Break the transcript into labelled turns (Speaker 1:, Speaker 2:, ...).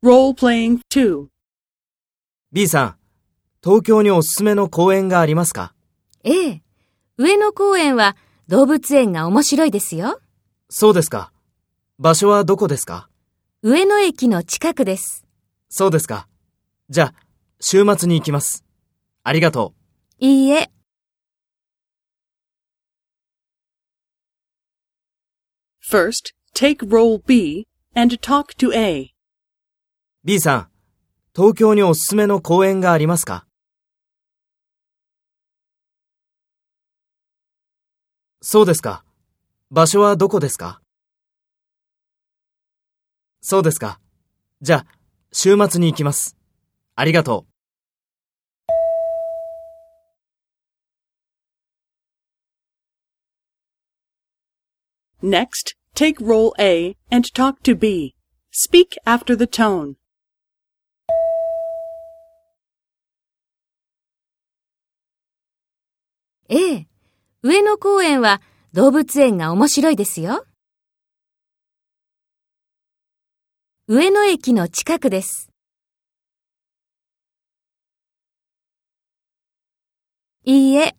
Speaker 1: Role-playing 2.
Speaker 2: B さん、東京におすすめの公園がありますか？
Speaker 3: ええ。上野公園は動物園が面白いですよ。
Speaker 2: そうですか。場所はどこですか？
Speaker 3: 上野駅の近くです。
Speaker 2: そうですか。じゃあ、週末に行きます。ありがとう。
Speaker 3: いいえ。
Speaker 1: First, take role B and talk to A.
Speaker 2: B さん、東京におすすめの公園がありますか？そうですか。場所はどこですか？そうですか。じゃあ、週末に行きます。ありがとう。
Speaker 1: Next, take role A and talk to B. Speak after the tone.
Speaker 3: ええ。上野公園は動物園が面白いですよ。上野駅の近くです。いいえ。